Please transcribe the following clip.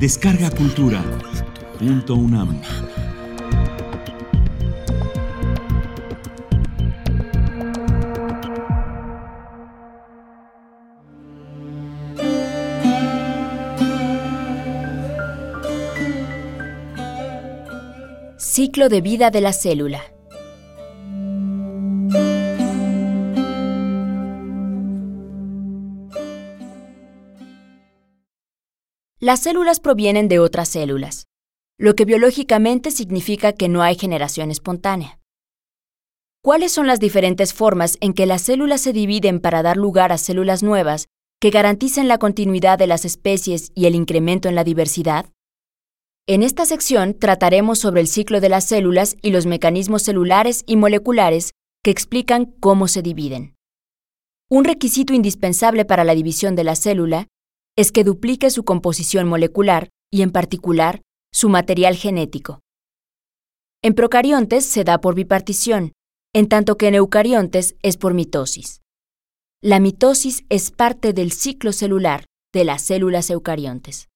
Descarga Cultura. Punto UNAM. Ciclo de vida de la célula. Las células provienen de otras células, lo que biológicamente significa que no hay generación espontánea. ¿Cuáles son las diferentes formas en que las células se dividen para dar lugar a células nuevas que garanticen la continuidad de las especies y el incremento en la diversidad? En esta sección trataremos sobre el ciclo de las células y los mecanismos celulares y moleculares que explican cómo se dividen. Un requisito indispensable para la división de la célula es que duplique su composición molecular y, en particular, su material genético. En procariontes se da por bipartición, en tanto que en eucariontes es por mitosis. La mitosis es parte del ciclo celular de las células eucariontes.